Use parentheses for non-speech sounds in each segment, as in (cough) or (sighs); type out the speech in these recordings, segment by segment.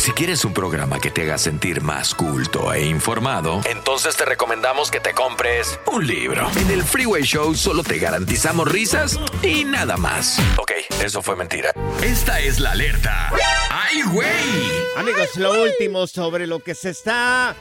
Si quieres un programa que te haga sentir más culto e informado, entonces te recomendamos que te compres un libro. En el Freeway Show solo te garantizamos risas y nada más. Ok, eso fue mentira. Esta es la alerta. ¡Ay, güey! Amigos, lo último sobre lo que se está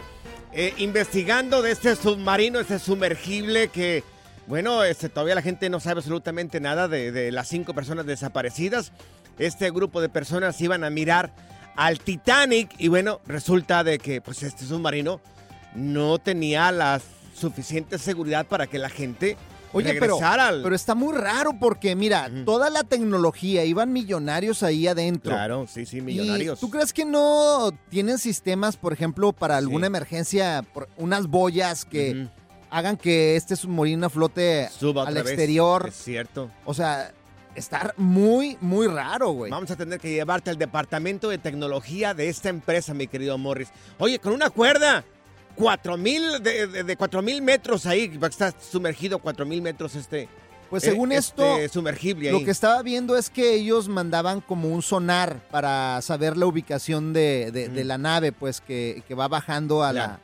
eh, investigando de este submarino, este sumergible que, bueno, este, todavía la gente no sabe absolutamente nada de, de las cinco personas desaparecidas. Este grupo de personas iban a mirar al Titanic y bueno, resulta de que pues este submarino no tenía la suficiente seguridad para que la gente Oye, pero, al... pero está muy raro porque, mira, toda la tecnología, iban millonarios ahí adentro. Claro, sí, sí, ¿Y millonarios. ¿Tú crees que no tienen sistemas, por ejemplo, para alguna emergencia, por- unas boyas que hagan que este submarino flote Suba al vez. exterior? Es cierto. O sea, está muy, muy raro, güey. Vamos a tener que llevarte al departamento de tecnología de esta empresa, mi querido Morris. Oye, con una cuerda. Cuatro mil, de, de, de cuatro mil metros ahí, va a estar sumergido cuatro mil metros este. Pues eh, según este esto, sumergible lo que estaba viendo es que ellos mandaban como un sonar para saber la ubicación de, de- de la nave, pues que, que va bajando a, la,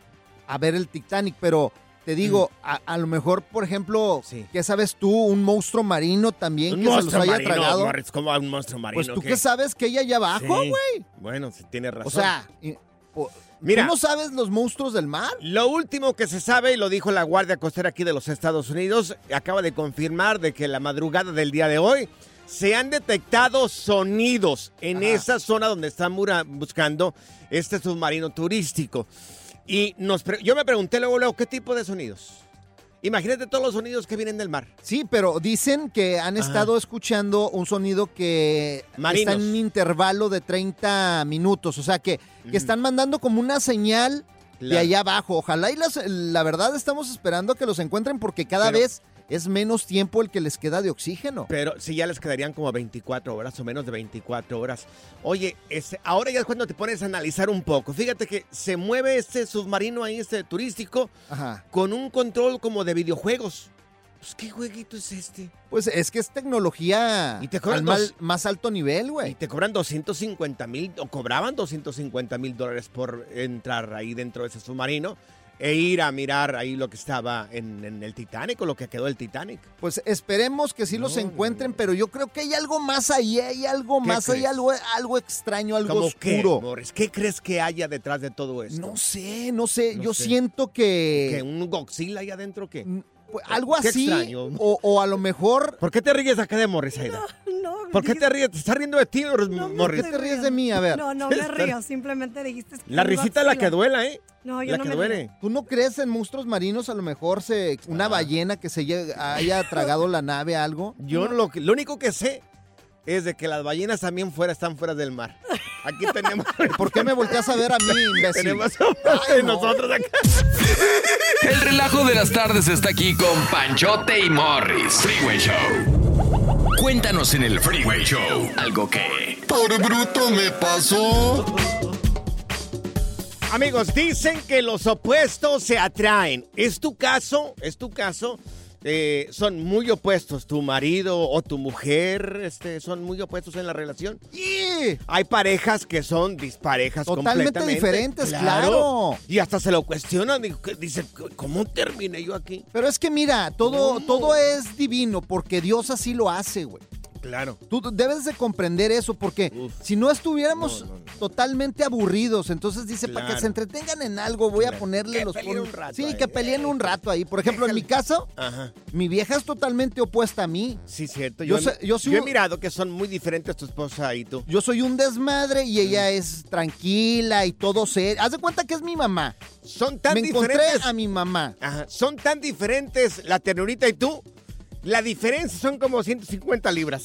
a ver el Titanic. Pero te digo, a, a lo mejor, por ejemplo, ¿qué sabes tú? Un monstruo marino también Un que se los haya marino, tragado. Morris, ¿cómo un monstruo marino? Pues tú ¿Qué? sabes que hay allá abajo, Sí. güey. Bueno, sí, tienes razón. O sea, y- o- Mira. ¿tú no sabes los monstruos del mar? Lo último que se sabe, y lo dijo la Guardia Costera aquí de los Estados Unidos, acaba de confirmar de que la madrugada del día de hoy se han detectado sonidos en esa zona donde están buscando este submarino turístico. Y nos pre- yo me pregunté luego, luego, ¿qué tipo de sonidos? Imagínate todos los sonidos que vienen del mar. Sí, pero dicen que han Ajá. estado escuchando un sonido que Marinos. está en un intervalo de 30 minutos. O sea, que, que están mandando como una señal de allá abajo. Ojalá y las- la verdad estamos esperando que los encuentren porque cada Pero- vez es menos tiempo el que les queda de oxígeno. Pero sí, ya les quedarían como 24 horas o menos de 24 horas. Oye, este, ahora ya es cuando te pones a analizar un poco. Fíjate que se mueve este submarino ahí, este turístico, Ajá. con un control como de videojuegos. Pues, ¿qué jueguito es este? Pues es que es tecnología Y te cobran al mal- más alto nivel, güey. Y te cobran 250 mil, o cobraban 250 mil dólares por entrar ahí dentro de ese submarino. E ir a mirar ahí lo que estaba en, en el Titanic o lo que quedó del Titanic. Pues esperemos que sí los encuentren, pero yo creo que hay algo más ahí, hay algo ¿Qué más, hay algo, algo extraño, algo ¿Cómo qué, oscuro. Morris? ¿Qué crees que haya detrás de todo esto? No sé, no sé, No yo sé. siento que... ¿Que un Godzilla ahí adentro qué? Pues, algo Qué así, extraño. o, o a lo mejor... ¿Por qué te ríes acá de Morris, Aida? No, ¿Por qué te ríes? ¿Te estás riendo de ti, Morris? ¿Por qué te ríes de mí? A ver. No, no (laughs) me río, simplemente dijiste. La risita es la que duela, ¿eh? No, yo la no que me duele. río. ¿Tú no crees en monstruos marinos? A lo mejor se, una ballena que se haya tragado la nave, algo. Yo lo, lo único que sé es de que las ballenas también fuera están fuera del mar. Aquí tenemos. (laughs) ¿Por qué me volteas a ver a mí, (laughs) imbécil? Tenemos Ay, no. nosotros acá. (laughs) El relajo de las tardes está aquí con Panchote y Morris. Freeway Show. Cuéntanos en el Freeway Show algo que... Por bruto me pasó. Amigos, dicen que los opuestos se atraen. ¿Es tu caso? ¿Es tu caso? Eh, son muy opuestos. Tu marido o tu mujer este, son muy opuestos en la relación. Hay parejas que son disparejas Totalmente completamente. diferentes, claro. Y hasta se lo cuestionan. Dicen, ¿cómo terminé yo aquí? Pero es que mira, todo, todo es divino porque Dios así lo hace, güey. Claro. Tú debes de comprender eso porque si no estuviéramos totalmente aburridos, entonces dice, para que se entretengan en algo, voy a ponerle Que los... peleen un rato sí, que peleen un rato ahí. Por ejemplo, en mi caso, Ajá. mi vieja es totalmente opuesta a mí. Sí, cierto. Yo Yo, he- yo soy yo he un- mirado que son muy diferentes tu esposa y tú. Yo soy un desmadre y ella es tranquila y todo serio. Haz de cuenta que es mi mamá. Son tan Me encontré diferentes. a mi mamá. Ajá. Son tan diferentes la ternurita y tú. La diferencia son como 150 libras.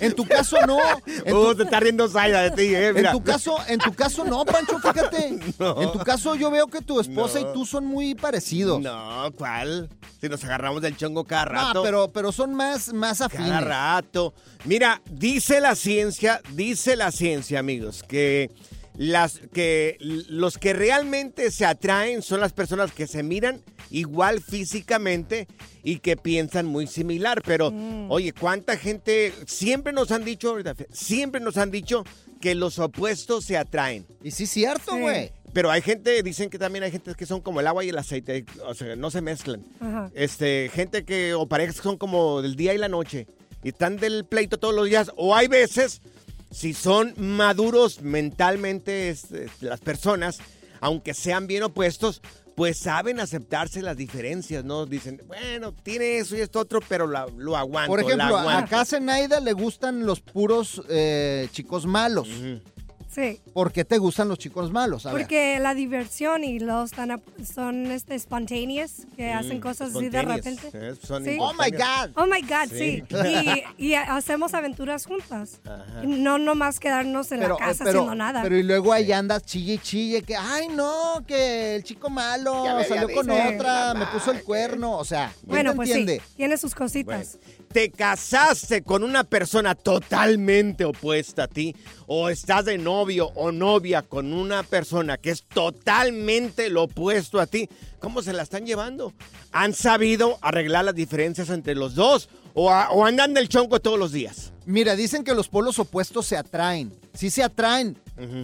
En tu caso no. En Uh, tu, se está riendo Zaida de ti, eh. en tu caso, en tu caso no, Pancho, fíjate. No. En tu caso yo veo que tu esposa No. y tú son muy parecidos. No, ¿cuál? Si nos agarramos del chongo cada No, rato. pero, pero son más, más afines. Cada rato. Mira, dice la ciencia, dice la ciencia, amigos, que las que los que realmente se atraen son las personas que se miran igual físicamente y que piensan muy similar. Pero, oye, ¿cuánta gente siempre nos han dicho, ahorita, siempre nos han dicho que los opuestos se atraen? Y sí, cierto, Sí. güey. Pero hay gente, dicen que también hay gente que son como el agua y el aceite, o sea, no se mezclan. Ajá. Este, gente que, o parejas que son como del día y la noche, y están del pleito todos los días, o hay veces, si son maduros mentalmente las personas, aunque sean bien opuestos, pues saben aceptarse las diferencias, ¿no? Dicen, bueno, tiene eso y esto otro, pero la- lo aguanto, Por la ejemplo, a aguanto. a Zenaida le gustan los puros eh, chicos malos. Sí. ¿Por qué te gustan los chicos malos? A ver. Porque la diversión y los tan, son este, spontaneous, que Mm, hacen cosas así de repente. Eh, son Sí. Oh my God. Oh my God, Sí. sí. (laughs) Y, y hacemos aventuras juntas. Ajá. No nomás quedarnos en la casa pero, haciendo nada. Pero y luego ahí andas chille y chille que, ay no, que el chico malo me salió con otra, me puso el cuerno, o sea, ¿quién bueno, pues entiende? sí, tiene sus cositas. te casaste con una persona totalmente opuesta a ti, o estás de o novia con una persona que es totalmente lo opuesto a ti, ¿cómo se la están llevando? ¿Han sabido arreglar las diferencias entre los dos o, o andan del chonco todos los días? Mira, dicen que los polos opuestos se atraen. Sí se atraen,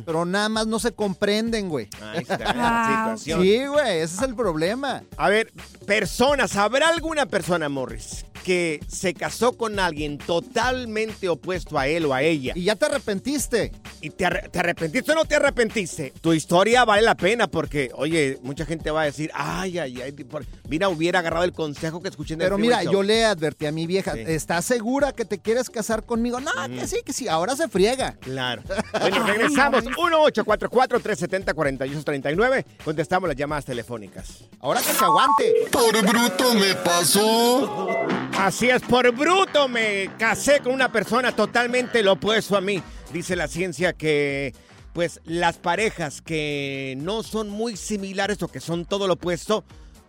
pero nada más no se comprenden, güey. Ahí está (laughs) la Wow. situación. Sí, güey, ese es el problema. A ver, personas, ¿habrá alguna persona, Morris, que se casó con alguien totalmente opuesto a él o a ella? Y ya te arrepentiste. ¿Y te, arre- te arrepentiste o no te arrepentiste? Tu historia vale la pena porque, oye, mucha gente va a decir, ay, ay, ay, por- mira, hubiera agarrado el consejo que escuché en el Pero mira, Show". yo le advertí a mi vieja, Sí. ¿estás segura que te quieres casar conmigo? No, que sí, que sí, ahora se friega. Claro. Bueno, (laughs) regresamos. 1-844-370-4839. Contestamos las llamadas telefónicas. Ahora que se aguante. Por bruto me pasó. Así es, por bruto me casé con una persona totalmente lo opuesto a mí. Dice la ciencia que, pues, las parejas que no son muy similares o que son todo lo opuesto,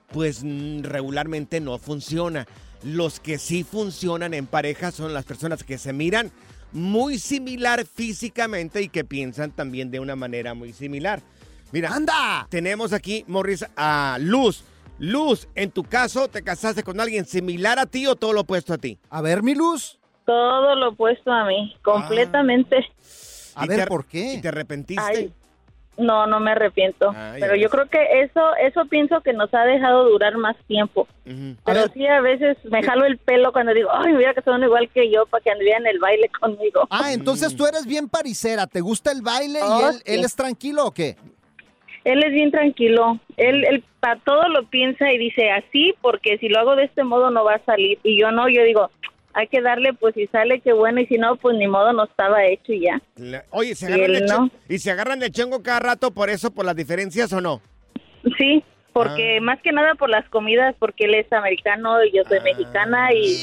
pues mm, regularmente no funciona. Los que sí funcionan en pareja son las personas que se miran muy similar físicamente y que piensan también de una manera muy similar. Mira, ¡Anda! tenemos aquí, Morris, a Luz. Luz, en tu caso, ¿te casaste con alguien similar a ti o todo lo opuesto a ti? A ver, mi luz. Todo lo opuesto a mí, completamente. A ¿Y ver, te- ¿por qué? ¿Y te arrepentiste? Ay, No, no me arrepiento. Ah, pero yo creo que eso, eso pienso que nos ha dejado durar más tiempo. Pero sí a veces me jalo el pelo cuando digo, ay, mira que son igual que yo para que anduvieran en el baile conmigo. Ah, entonces tú eres bien paricera, ¿te gusta el baile y Oh, él, sí. él es tranquilo o qué? Él es bien tranquilo. Él, él para todo lo piensa y dice así porque si lo hago de este modo no va a salir. Y yo no, yo digo, hay que darle, pues si sale, qué bueno. Y si no, pues ni modo, no estaba hecho y ya. La- Oye, ¿se Y agarran, no. ch- ¿y se agarran de chongo cada rato por eso, por las diferencias o no? Sí, porque Ah. más que nada por las comidas, porque él es americano y yo soy mexicana y,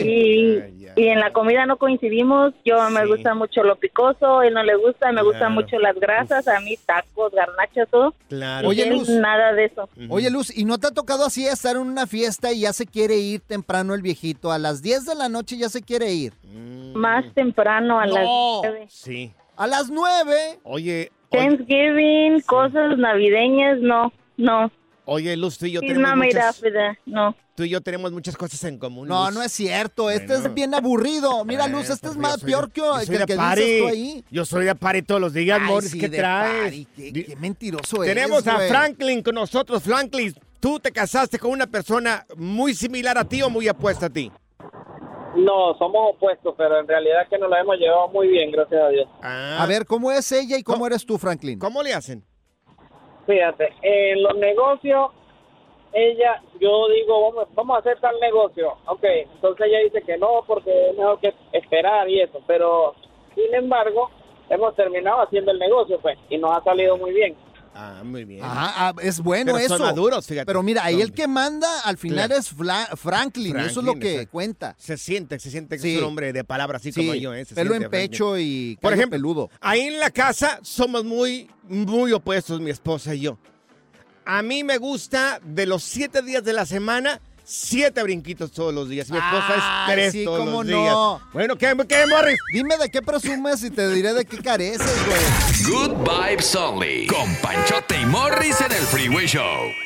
y, y en la comida no coincidimos. Yo me gusta mucho lo picoso, él no le gusta, me gustan Claro. mucho las grasas, a mí tacos, garnachas, todo. Claro. Oye, Luz. Nada de eso. Oye, Luz, ¿y no te ha tocado así estar en una fiesta y ya se quiere ir temprano el viejito? A las 10 de la noche ya se quiere ir. Más temprano, a las No. nueve. Sí. A las 9. Oye, Thanksgiving, cosas navideñas, no, no. Oye, Luz, tú y yo tenemos muchas, no. tú y yo tenemos muchas cosas en común. No, Luz. no es cierto. Este Bueno. es bien aburrido. Mira, Luz, este es más peor que, Yo que soy el de que party. dices tú ahí. Yo soy de party todos los días, Ay, Morris. sí, ¿Qué traes? party. Qué, qué mentiroso eres, Tenemos a. Franklin con nosotros. Franklin, ¿tú te casaste con una persona muy similar a ti o muy apuesta a ti? No, somos opuestos, pero en realidad que nos la hemos llevado muy bien, gracias a Dios. A ver, ¿cómo es ella y cómo eres tú, Franklin? ¿Cómo le hacen? Fíjate, en los negocios, ella, yo digo, vamos, vamos a hacer tal negocio. Ok, entonces ella dice que no, porque es mejor que esperar y eso. Pero, sin embargo, hemos terminado haciendo el negocio, pues, y nos ha salido muy bien. Ah, muy bien. Ajá, ah, es bueno Pero eso. son maduros, fíjate. Pero mira, ahí Son- el que manda al final Claro. es Fla- Franklin, Eso es lo que exacto. cuenta. Se siente, se siente que Sí. es un hombre de palabra, así Sí, como yo. ¿eh? Se pelo siente, en Franklin. pecho y Por ejemplo, peludo. ahí en la casa somos muy, muy opuestos, mi esposa y yo. A mí me gusta de los siete días de la semana, siete brinquitos todos los días. Mi esposa es tres sí, todos cómo los días. no. Bueno, ¿qué, qué Morris? Dime de qué presumes y te diré de qué careces, güey. Good Vibes Only. Con Panchote y Morris en el Freeway Show.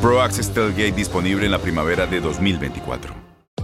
Pro Access disponible en la primavera de 2024.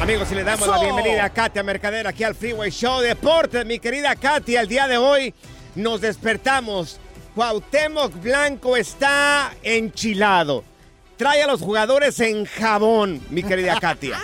Amigos, y le damos la bienvenida a Katia Mercader aquí al Freeway Show Deportes. Mi querida Katia, el día de hoy nos despertamos. Cuauhtémoc Blanco está enchilado. Trae a los jugadores en jabón, mi querida (laughs) Katia.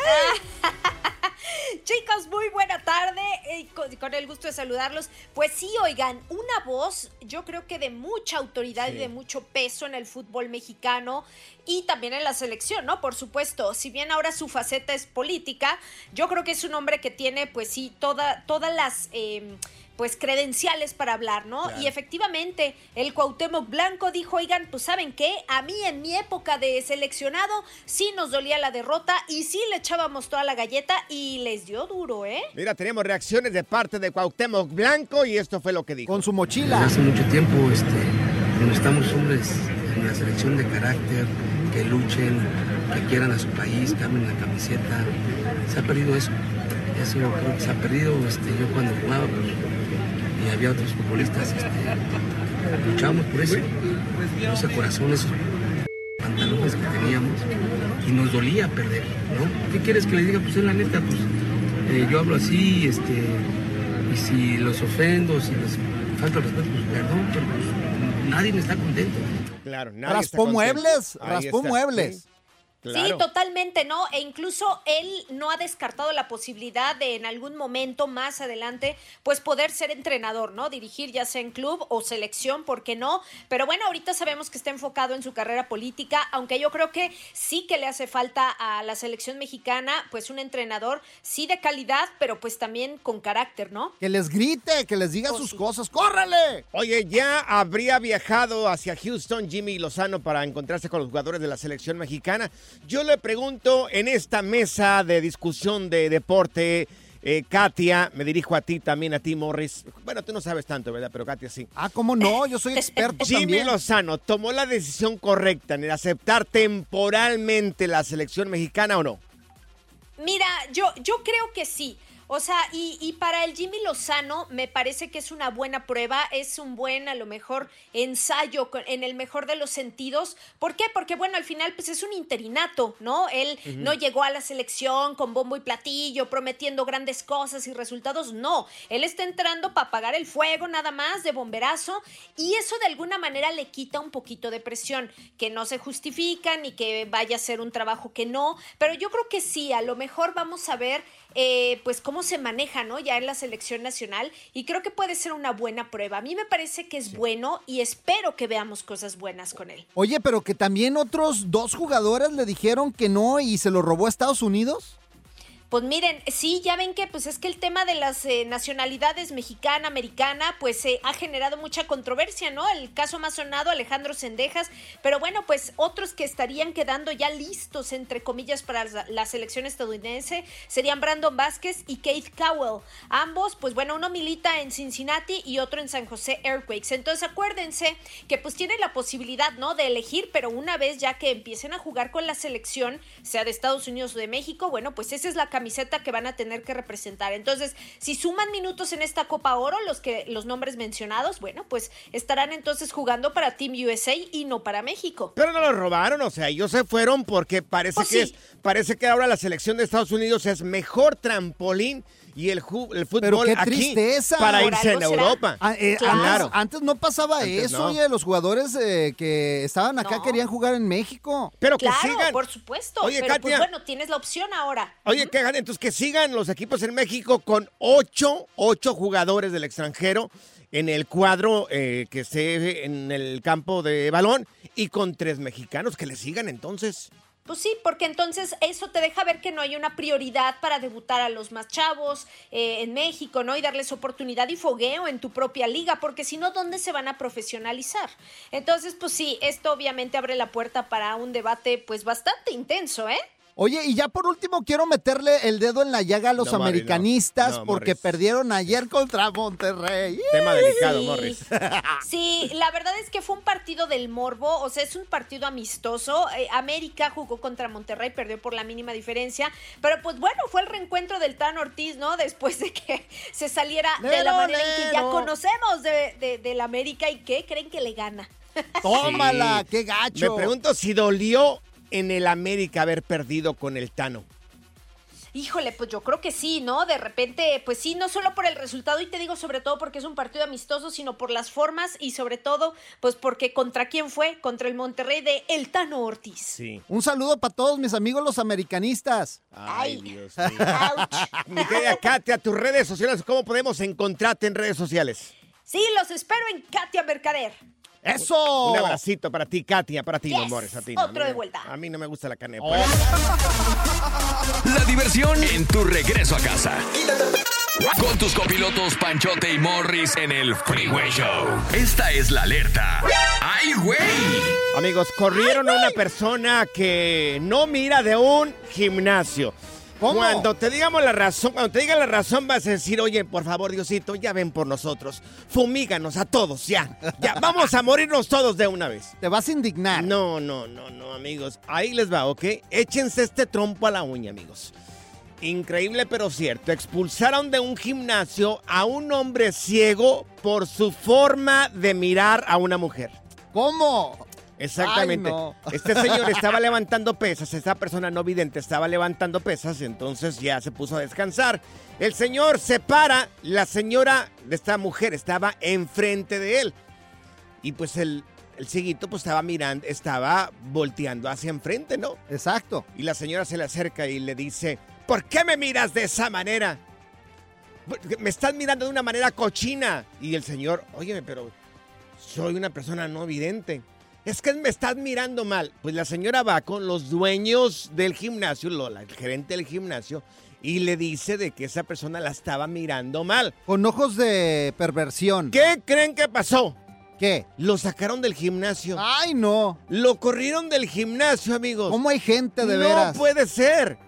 Chicos, muy buena tarde. eh, con, con el gusto de saludarlos. Pues sí, oigan, una voz, yo creo que de mucha autoridad y de mucho peso en el fútbol mexicano y también en la selección, ¿no? Por supuesto, si bien ahora su faceta es política, yo creo que es un hombre que tiene, pues sí, toda, todas las. eh, pues credenciales para hablar, ¿no? Y efectivamente, el Cuauhtémoc Blanco dijo, oigan, pues ¿saben qué? A mí en mi época de seleccionado sí nos dolía la derrota y sí le echábamos toda la galleta y les dio duro, ¿eh? Mira, tenemos reacciones de parte de Cuauhtémoc Blanco y esto fue lo que dijo. Con su Desde mochila. hace mucho tiempo este, necesitamos hombres en la selección de carácter, que luchen, que quieran a su país, que amen la camiseta. Se ha perdido eso. Eso creo que se ha perdido. Este, yo cuando jugaba pues, y había otros futbolistas, este, luchábamos por eso. Ese corazón, esos pantalones que teníamos y nos dolía perder, ¿no? ¿Qué quieres que le diga? Pues es la neta, pues eh, yo hablo así, este, y si los ofendo, si les falta el respeto, pues perdón, pero pues, nadie está contento. Claro, nadie está Raspó contento. muebles, raspó está. muebles. Sí, claro. Sí, totalmente, ¿no? E incluso él no ha descartado la posibilidad de en algún momento más adelante, pues poder ser entrenador, ¿no? Dirigir ya sea en club o selección, ¿por qué no? Pero bueno, ahorita sabemos que está enfocado en su carrera política, aunque yo creo que sí que le hace falta a la selección mexicana, pues un entrenador, sí de calidad, pero pues también con carácter, ¿no? Que les grite, que les diga sus cosas. ¡Córrele! Oye, ya habría viajado hacia Houston Jimmy Lozano para encontrarse con los jugadores de la selección mexicana. Yo le pregunto en esta mesa de discusión de deporte, eh, Katia, me dirijo a ti también, a ti, Morris. Bueno, tú no sabes tanto, ¿verdad? Pero Katia sí. Ah, ¿cómo no? Yo soy (laughs) experto Jimmy también. Lozano, ¿tomó la decisión correcta en el aceptar temporalmente la selección mexicana o no? Mira, yo, yo creo que sí. O sea, y, y para el Jimmy Lozano me parece que es una buena prueba, es un buen, a lo mejor, ensayo en el mejor de los sentidos. ¿Por qué? Porque, bueno, al final, pues es un interinato, ¿no? Él no llegó a la selección con bombo y platillo, prometiendo grandes cosas y resultados. No, él está entrando para apagar el fuego nada más de bomberazo y eso de alguna manera le quita un poquito de presión, que no se justifica ni que vaya a ser un trabajo que no, pero yo creo que sí, a lo mejor vamos a ver eh, pues cómo se maneja, ¿no? Ya en la selección nacional y creo que puede ser una buena prueba. A mí me parece que es bueno y espero que veamos cosas buenas con él. Oye, pero que también otros dos jugadores le dijeron que no y se lo robó a Estados Unidos. Pues miren, sí, ya ven que pues es que el tema de las eh, nacionalidades mexicana, americana, pues eh, ha generado mucha controversia, ¿no? El caso más sonado, Alejandro Sendejas, pero bueno, pues otros que estarían quedando ya listos, entre comillas, para la, selección estadounidense serían Brandon Vázquez y Keith Cowell. Ambos, pues bueno, uno milita en Cincinnati y otro en San José Earthquakes. Entonces acuérdense que pues tienen la posibilidad, ¿no? De elegir, pero una vez ya que empiecen a jugar con la selección, sea de Estados Unidos o de México, bueno, pues esa es la camiseta que van a tener que representar. Entonces, si suman minutos en esta Copa Oro, los que los nombres mencionados, bueno, pues estarán entonces jugando para Team USA y no para México. Pero no lo robaron, o sea, ellos se fueron porque parece Pues que sí. es, parece que ahora la selección de Estados Unidos es mejor trampolín y el, ju- el Pero fútbol qué aquí tristeza. para Por irse en será. Europa. Ah, eh, Claro. antes, antes no pasaba Antes eso, no. oye, los jugadores eh, que estaban acá querían jugar en México. Pero claro, por supuesto. Oye, pero Katia. pues bueno, tienes la opción ahora. Oye, que hagan entonces que sigan los equipos en México con ocho, ocho jugadores del extranjero en el cuadro eh, que esté en el campo de balón y con tres mexicanos que le sigan entonces. Pues sí, porque entonces eso te deja ver que no hay una prioridad para debutar a los más chavos eh, en México, ¿no? Y darles oportunidad y fogueo en tu propia liga, porque si no, ¿dónde se van a profesionalizar? Entonces, pues sí, esto obviamente abre la puerta para un debate pues bastante intenso, ¿eh? Oye, y ya por último quiero meterle el dedo en la llaga a los No, Morris, no. americanistas No, porque Morris. perdieron ayer contra Monterrey. Tema delicado, Sí. Morris. (laughs) Sí, la verdad es que fue un partido del morbo, o sea, es un partido amistoso. Eh, América jugó contra Monterrey, perdió por la mínima diferencia, pero pues bueno, fue el reencuentro del Tan Ortiz, ¿no? Después de que (laughs) se saliera de la Lero, manera en que ya conocemos de, América y que creen que le gana. Tómala, Sí. qué gacho. Me pregunto si dolió en el América haber perdido con el Tano. Híjole, pues yo creo que sí, ¿no? De repente, pues sí, no solo por el resultado, y te digo sobre todo porque es un partido amistoso, sino por las formas y sobre todo, pues porque contra quién fue, contra el Monterrey de El Tano Ortiz. Sí. Un saludo para todos mis amigos los americanistas. Ay, Dios mío. (laughs) Mi querida Katia, tus redes sociales, ¿cómo podemos encontrarte en redes sociales? Sí, los espero en Katia Mercader. ¡Eso! Un abracito para ti, Katia, para ti, Yes, no Morris, a ti. no. otro A mí de no- vuelta. A mí no me gusta la carne. de Oh. (laughs) La diversión en tu regreso a casa. Con tus copilotos Panchote y Morris en el Freeway Show. Esta es la alerta. ¡Ay, güey! Amigos, corrieron a una persona que no mira de un gimnasio. Cuando te digamos la razón, cuando te diga la razón, vas a decir, oye, por favor, Diosito, ya ven por nosotros. Fumíganos a todos, ya. Ya, vamos a morirnos todos de una vez. Te vas a indignar. No, no, no, no, amigos. Ahí les va, ¿ok? Échense este trompo a la uña, amigos. Increíble pero cierto. Expulsaron de un gimnasio a un hombre ciego por su forma de mirar a una mujer. ¿Cómo? Exactamente. Ay, no. (laughs) Este señor estaba levantando pesas, esta persona no vidente estaba levantando pesas, entonces ya se puso a descansar. El señor se para, la señora de esta mujer estaba enfrente de él. Y pues el, el cieguito pues estaba mirando, estaba volteando hacia enfrente, ¿no? Exacto. Y la señora se le acerca y le dice, ¿por qué me miras de esa manera? Me estás mirando de una manera cochina. Y el señor, óyeme, pero soy una persona no vidente. Es que me estás mirando mal. Pues la señora va con los dueños del gimnasio, Lola, el gerente del gimnasio, y le dice de que esa persona la estaba mirando mal. Con ojos de perversión. ¿Qué creen que pasó? ¿Qué? Lo sacaron del gimnasio. ¡Ay, no! Lo corrieron del gimnasio, amigos. ¿Cómo hay gente de no veras? No puede ser.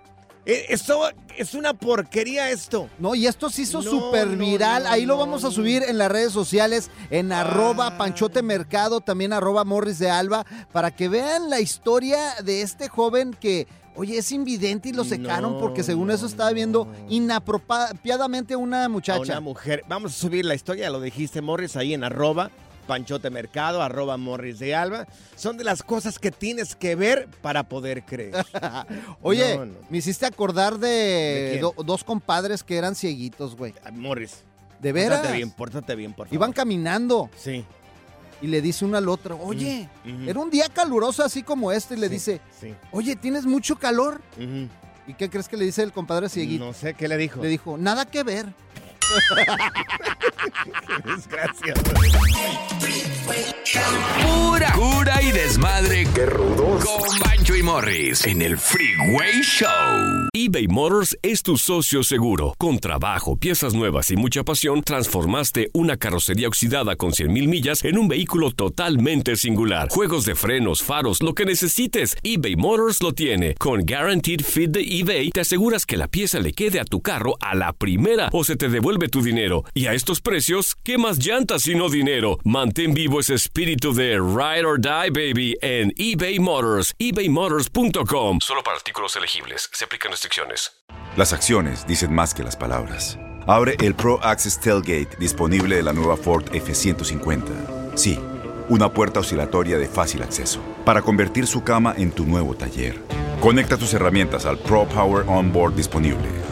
Eh, Esto es una porquería esto. No, y esto se hizo No, súper viral. no, Ahí lo vamos a subir en las redes sociales, en arroba Panchote Mercado, también arroba Morris de Alba, para que vean la historia de este joven que, oye, es invidente y lo secaron porque según eso estaba viendo inapropiadamente a una A muchacha. una mujer. Vamos a subir la historia, lo dijiste, Morris, ahí en arroba Panchote Mercado, arroba Morris de Alba. Son de las cosas que tienes que ver para poder creer. (laughs) Oye, No, no. me hiciste acordar de, ¿De quién? do- dos compadres que eran cieguitos, güey. Morris. ¿De veras? Pórtate bien, pórtate bien, por favor. Iban caminando. Sí. Y le dice una al otro, oye, Mm, ujú. era un día caluroso así como este, y le Sí, dice, sí. oye, ¿tienes mucho calor? ¿Y qué crees que le dice el compadre cieguito? No sé, ¿qué le dijo? Le dijo, nada que ver. (laughs) Desgracia. Pura cura y desmadre. ¡Qué rudos! Con Bancho y Morris en el Freeway Show. eBay Motors es tu socio seguro. Con trabajo, piezas nuevas y mucha pasión, transformaste una carrocería oxidada con 100.000 millas en un vehículo totalmente singular. Juegos de frenos, faros, lo que necesites, eBay Motors lo tiene. Con Guaranteed Fit de eBay, te aseguras que la pieza le quede a tu carro a la primera o se te devuelve tu dinero. Y a estos precios, ¿qué más llantas sino dinero? Mantén vivo ese espíritu de Ride or Die, baby, en eBay Motors, ebaymotors.com. Solo para artículos elegibles. Se aplican restricciones. Las acciones dicen más que las palabras. Abre el Pro Access Tailgate disponible de la nueva Ford F-150. Sí, una puerta oscilatoria de fácil acceso para convertir su cama en tu nuevo taller. Conecta tus herramientas al Pro Power Onboard disponible.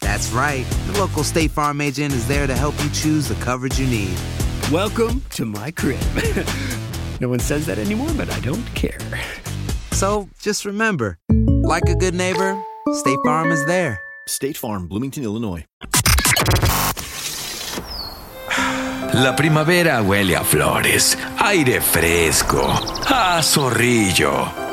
That's right. The local State Farm agent is there to help you choose the coverage you need. Welcome to my crib. (laughs) no one says that anymore, but I don't care. So just remember, like a good neighbor, State Farm is there. State Farm, Bloomington, Illinois. (sighs) La primavera huele a flores, aire fresco, a zorrillo.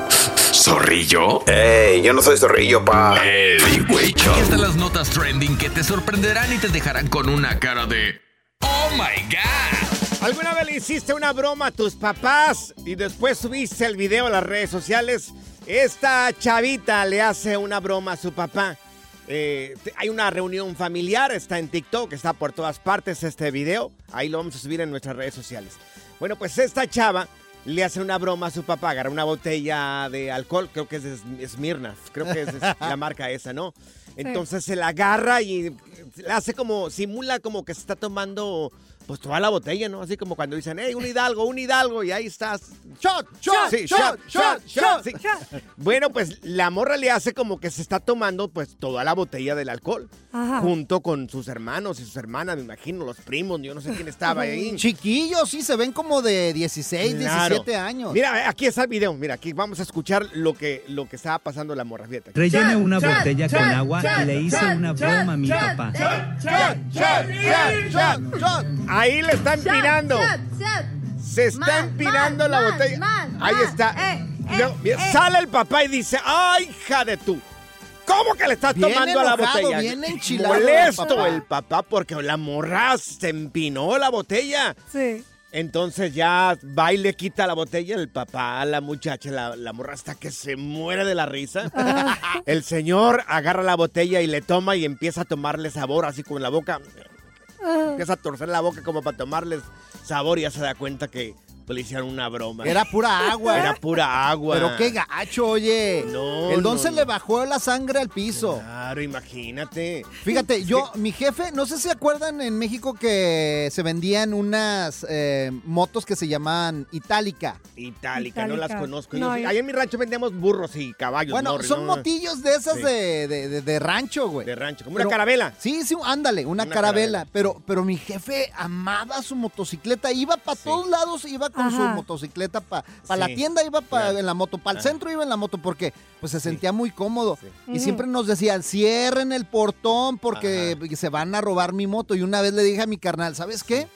¿Zorrillo? ¡Ey! Yo no soy zorrillo, pa. El Show. Aquí están las notas trending que te sorprenderán y te dejarán con una cara de ¡Oh my God! ¿Alguna vez le hiciste una broma a tus papás y después subiste el video a las redes sociales? Esta chavita le hace una broma a su papá. Eh, hay una reunión familiar, está en TikTok, está por todas partes este video. Ahí lo vamos a subir en nuestras redes sociales. Bueno, pues esta chava le hace una broma a su papá, agarra una botella de alcohol, creo que es Smirnoff, creo que es (laughs) la marca esa, ¿no? Entonces se la agarra y le hace como, simula como que se está tomando pues toda la botella, ¿no? Así como cuando dicen, hey, un hidalgo, un hidalgo, y ahí estás. Shot, shot, Sí, shot, shot, shot. sí. Bueno, pues la morra le hace como que se está tomando pues toda la botella del alcohol. Ajá. Junto con sus hermanos y sus hermanas, me imagino, los primos, yo no sé quién estaba ahí. (laughs) Chiquillos, sí, se ven como de 16, Claro. 17 años. Mira, aquí está el video. Mira, aquí vamos a escuchar lo que, lo que estaba pasando la morra. Fíjate. Rellené una Shot, botella shot, con agua shot, y le hice shot, una shot, broma a mi shot, papá. Ahí le está empinando. Se está empinando la botella. Ahí está. Eh, Luego, mira, Sale el papá y dice, ¡ay, hija de tú! ¿Cómo que le estás Bien tomando a la botella? bien enchilado el Molesto papá. el papá porque la morra se empinó la botella. Sí. Entonces ya va y le quita la botella el papá la muchacha, la, la morra hasta que se muere de la risa. (laughs) El señor agarra la botella y le toma y empieza a tomarle sabor así con la boca. Empieza a torcer la boca como para tomarles sabor y ya se da cuenta que pues, le hicieron una broma. Era pura agua. Era pura agua. Pero qué gacho, oye. No, El don no, se no. le bajó la sangre al piso. Claro, imagínate. Fíjate, yo, mi jefe, no sé si se acuerdan en México que se vendían unas eh, motos que se llamaban Itálica. Itálica, no las conozco. No, Yo ahí en mi rancho vendíamos burros y caballos. Bueno, no, son no, motillos de esas Sí. de, de- de- de rancho, güey. De rancho, como una carabela. Sí, sí, ándale, una, Una carabela. carabela. Pero, pero mi jefe amaba su motocicleta. Iba para todos lados, iba con su motocicleta. Para Sí, la tienda iba pa- claro. en la moto. Para el centro iba en la moto porque pues se sentía muy cómodo. Y siempre nos decían, cierren el portón porque se van a robar mi moto. Y una vez le dije a mi carnal, ¿sabes qué?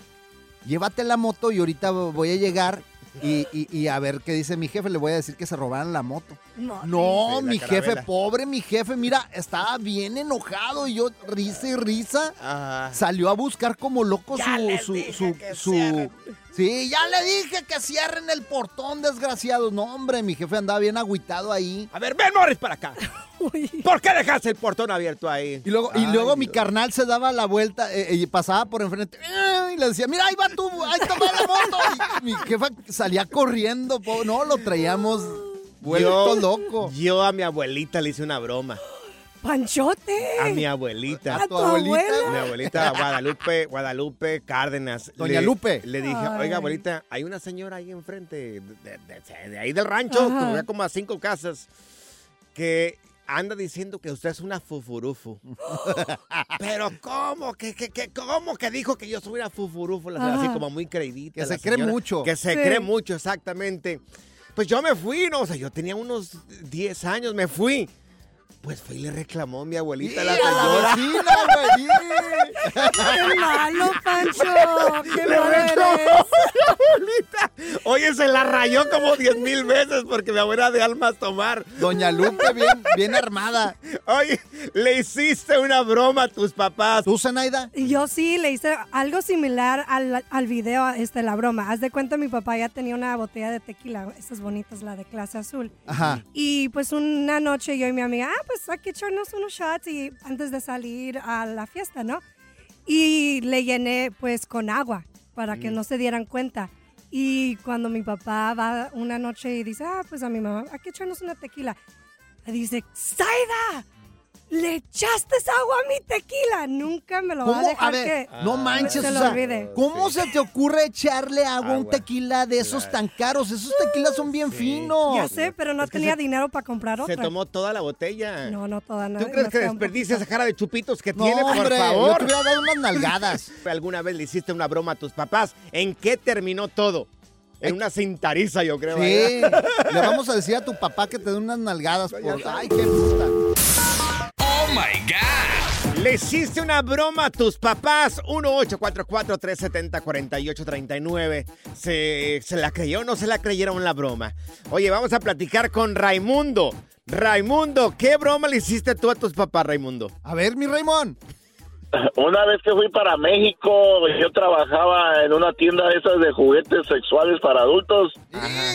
Llévate la moto y ahorita voy a llegar y, y- y a ver qué dice mi jefe. Le voy a decir que se robaran la moto. No, No, Sí, la mi jefe, pobre mi jefe, mira, estaba bien enojado y yo risa y risa. Ajá. Salió a buscar como loco Ya su, su. Sí, ya le dije que cierren el portón, desgraciados. No, hombre, mi jefe andaba bien agüitado ahí. A ver, ven Morris para acá. (laughs) ¿Por qué dejaste el portón abierto ahí? Y luego, y luego mi carnal se daba la vuelta eh, y pasaba por enfrente ¡eh! y le decía, mira, ahí va tú, ahí te va la moto. Y mi jefa salía corriendo, po- no, lo traíamos vuelto Yo- loco. Yo a mi abuelita le hice una broma. ¡Panchote! A mi abuelita. ¿A tu abuela? Mi abuelita Guadalupe, Guadalupe Cárdenas. Doña Le- Lupe. Le dije, Ay. oiga, abuelita, hay una señora ahí enfrente, de, de- de- de ahí del rancho, Ajá. como, a cinco casas, que anda diciendo que usted es una fufurufu. (gasps) Pero ¿cómo? ¿Qué, qué, qué- cómo que dijo que yo soy una fufurufu? La- Así Ajá. como muy creidita. Que se cree mucho. Que se Sí. cree mucho, exactamente. Pues yo me fui, ¿no? O sea, yo tenía unos 10 años, me fui. Pues fue y le reclamó mi abuelita a la señora. güey. ¡Qué malo, Pancho! ¡Qué Le malo reclamó eres! mi abuelita. Oye, se la rayó como 10 mil veces porque mi abuela de almas tomar. Doña Lupe bien, bien armada. Oye, le hiciste una broma a tus papás. ¿Tú, Zenaida? Yo sí le hice algo similar al, al video, este, la broma. Haz de cuenta, mi papá ya tenía una botella de tequila, estas bonitas, la de clase azul. Ajá. Y pues una noche yo y mi amiga, ah, pues hay que echarnos unos shots y antes de salir a la fiesta, ¿no? Y le llené pues con agua para que no se dieran cuenta. Y cuando mi papá va una noche y dice, ah, pues a mi mamá, hay que echarnos una tequila. Le dice, Saida, le echaste agua a mi tequila. Nunca me lo va a ¿Cómo? dejar A ver, que no manches, se o sea, olvide. ¿cómo se te ocurre echarle agua a un tequila de esos tan caros? Esos tequilas son bien finos. Ya sé, pero no Es tenía se- dinero para comprar Se otra. tomó toda la botella. No, no toda. no, ¿Tú crees que desperdicia esa cara de chupitos que No, tiene, por hombre, yo favor? te hubiera dado unas nalgadas. (laughs) ¿Alguna vez le hiciste una broma a tus papás? ¿En qué terminó todo? En una cintariza, yo creo. Sí, ¿verdad? le vamos a decir a tu papá que te dé unas nalgadas por... Ay, qué puta. ¡Oh, my God! ¿Le hiciste una broma a tus papás? 1-844-370-4839. ¿Se, ¿Se la creyó o no se la creyeron la broma? Oye, vamos a platicar con Raimundo. Raimundo, ¿qué broma le hiciste tú a tus papás, Raimundo? A ver, mi Raimón. (laughs) Una vez que fui para México, yo trabajaba en una tienda de esas de juguetes sexuales para adultos.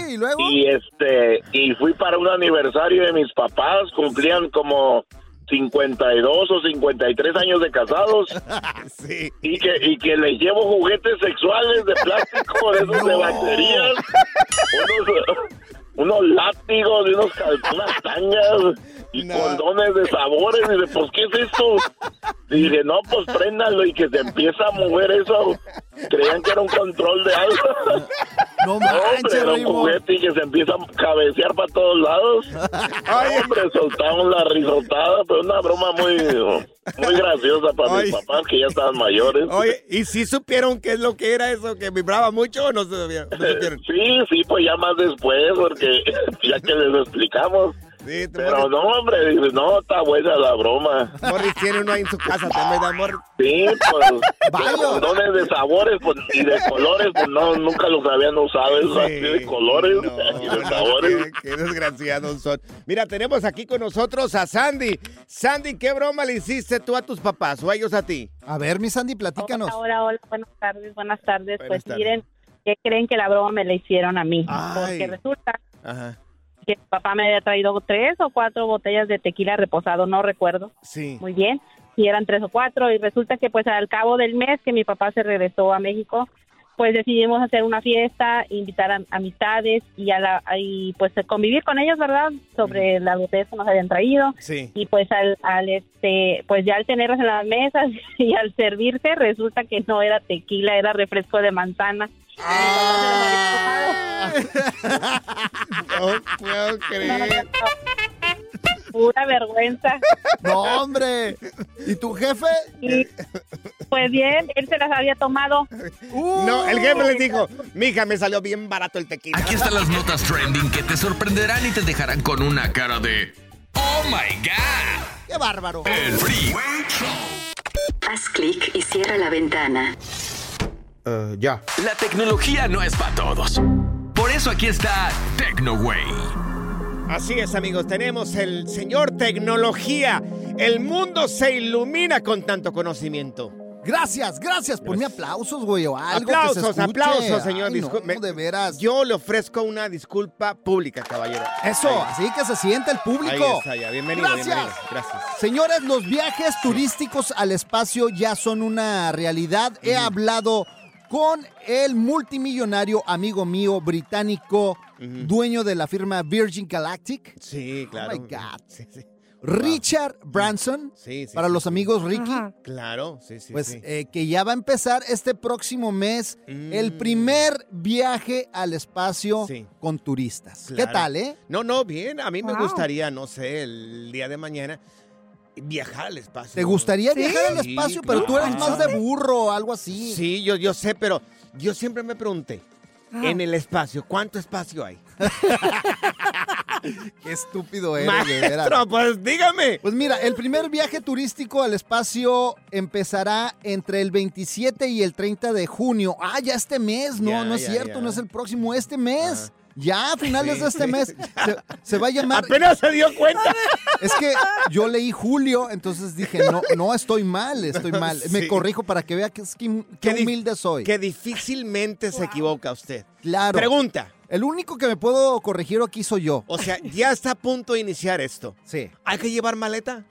Y luego... Y este, y fui para un aniversario de mis papás, cumplían como 52 o 53 años de casados. (laughs) Sí. Y que, y que les llevo juguetes sexuales de plástico, de esos de baterías, unos, (laughs) unos látigos, y unos, unas tangas. y (laughs) condones de sabores. Y de, pues, ¿qué es esto? Y dije, no, pues préndalo y que se empieza a mover eso. Creían que era un control de algo. No (laughs) hombre, manches, era un juguete y que se empieza a cabecear para todos lados. (laughs) hombre, soltamos la risotada, pero una broma muy, muy graciosa para mis papás que ya estaban mayores. Oye, ¿y si supieron qué es lo que era eso? ¿Que vibraba mucho o no se sabía? No (laughs) supieron? Sí, sí, pues ya más después, porque (laughs) ya que les explicamos. Sí, te Pero no, hombre, dices, no, está buena la broma. Morris tiene uno ahí en su casa también, ¿verdad, Morris? Sí, pues, (laughs) condones de sabores pues, y de colores, pues no, nunca los habían usado, esos así de colores (laughs) y de sabores. Qué, qué desgraciados son. Mira, tenemos aquí con nosotros a Sandy. Sandy, ¿qué broma le hiciste tú a tus papás o a ellos a ti? A ver, mi Sandy, platícanos. Hola, hola, buenas tardes, buenas tardes. Buenas pues tardes. miren, ¿qué creen que la broma me la hicieron a mí? Ay. Porque resulta Ajá. Que mi papá me había traído tres o cuatro botellas de tequila reposado, no recuerdo. Sí. Muy bien. Y eran tres o cuatro. Y resulta que pues al cabo del mes que mi papá se regresó a México, pues decidimos hacer una fiesta, invitar a amistades y, a la, y pues convivir con ellos, ¿verdad? Sobre las botellas que nos habían traído. Sí. Y pues al, al este, pues ya al tenerlas en las mesas (laughs) y al servirse resulta que no era tequila, era refresco de manzana. No puedo creer. Pura vergüenza. No, hombre. ¿Y tu jefe? Pues bien, él se las había tomado. No, el jefe les dijo, mija, me salió bien barato el tequila. Aquí están las notas trending que te sorprenderán y te dejarán con una cara de ¡Oh my God! ¡Qué bárbaro! El Freeway Haz clic y cierra la ventana. ya. La tecnología no es para todos. Eso aquí está TecnoWay. Así es, amigos, tenemos el señor tecnología. El mundo se ilumina con tanto conocimiento. Gracias, gracias. Ponme aplausos, güey, o algo que se aplausos, escuche. aplausos, señor. Ay, no, de veras. Yo le ofrezco una disculpa pública, caballero. Eso, Ahí. así que se siente el público. Ahí está, ya. Bienvenido, Gracias. bienvenido. Gracias. Señores, los viajes turísticos al espacio ya son una realidad. He hablado con el multimillonario amigo mío británico, dueño de la firma Virgin Galactic, Sí, claro. Oh my God. Sí, sí. Richard Branson, Sí, sí, para sí, los sí. amigos Ricky. Claro, sí, sí. Pues sí. eh, que ya va a empezar este próximo mes Mm. el primer viaje al espacio con turistas. ¿Qué tal, eh? No, no, bien. A mí me gustaría, no sé, el día de mañana viajar al espacio. ¿Te gustaría viajar al Sí, espacio? Pero tú eres más de burro o algo así. Sí, yo, yo sé, pero yo siempre me pregunté, Ah. en el espacio, ¿cuánto espacio hay? (laughs) Qué estúpido eres. Maestro, pues dígame. Pues mira, el primer viaje turístico al espacio empezará entre el 27 y el 30 de junio. Ah, ya este mes, no, no es cierto, no es el próximo, este mes. Ya, a finales de este mes. Se, se va a llamar. Apenas se dio cuenta. Es que yo leí julio, entonces dije, no, no estoy mal, estoy mal. Me corrijo para que vea que, es que- qué humilde soy. Que difícilmente se equivoca usted. Claro. Pregunta. El único que me puedo corregir aquí soy yo. O sea, ya está a punto de iniciar esto. Sí. ¿Hay que llevar maleta?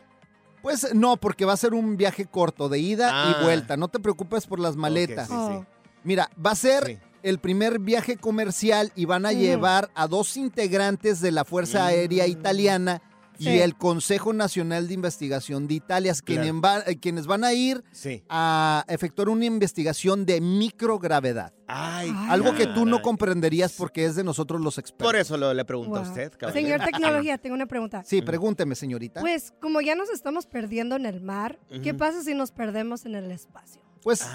Pues no, porque va a ser un viaje corto, de ida Ah. y vuelta. No te preocupes por las maletas. sí, sí. Mira, va a ser el primer viaje comercial y van a Ujú. llevar a dos integrantes de la Fuerza Aérea Italiana y el Consejo Nacional de Investigación de Italia, quienes, va- eh, quienes van a ir Sí. a efectuar una investigación de microgravedad. Ay, Algo que tú no comprenderías porque es de nosotros los expertos. Por eso lo, le pregunto a usted, caballero. Señor Tecnología, tengo una pregunta. Sí, pregúnteme, señorita. Pues como ya nos estamos perdiendo en el mar, ¿qué pasa si nos perdemos en el espacio? Pues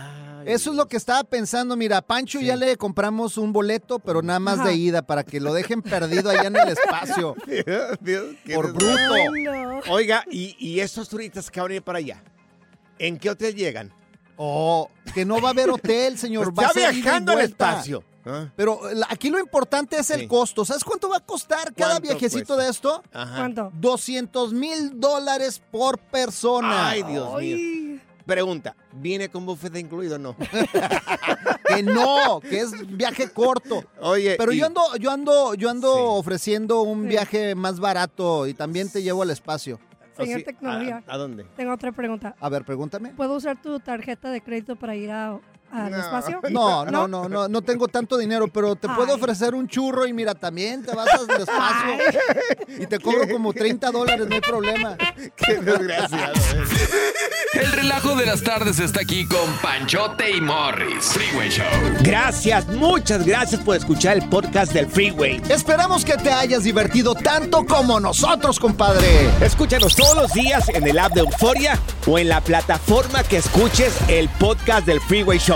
eso es lo que estaba pensando. Mira, a Pancho ya le compramos un boleto, pero nada más Ajá. de ida para que lo dejen perdido allá en el espacio. (laughs) Dios, Dios, qué Por bruto. Oiga, ¿y, y estos turistas que van a ir para allá? ¿En qué hotel llegan? Oh, que no va a haber hotel, (laughs) señor. Pues y viajando al espacio. Ah. Pero aquí lo importante es el Sí. costo. ¿Sabes cuánto va a costar cada ¿Cuánto viajecito cuesta? de esto? Ajá. ¿Cuánto? 200 mil dólares por persona. Ay, Dios mío. Pregunta, ¿viene con buffet incluido o no? (laughs) Que no, que es viaje corto. Oye, Pero y- yo ando, yo ando, yo ando ofreciendo un viaje más barato y también te llevo al espacio. Señor sí, Tecnología. ¿A, a dónde? Tengo otra pregunta. A ver, pregúntame. ¿Puedo usar tu tarjeta de crédito para ir a al espacio? No, no, no, no, no tengo tanto dinero, pero te puedo ofrecer un churro y mira, también te vas al espacio y te cobro como 30 dólares, no hay problema. Qué desgraciado. El relajo de las tardes está aquí con Panchote y Morris. Freeway Show. Gracias, muchas gracias por escuchar el podcast del Freeway. Esperamos que te hayas divertido tanto como nosotros, compadre. Escúchanos todos los días en el app de Euforia o en la plataforma que escuches el podcast del Freeway Show.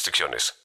restricciones.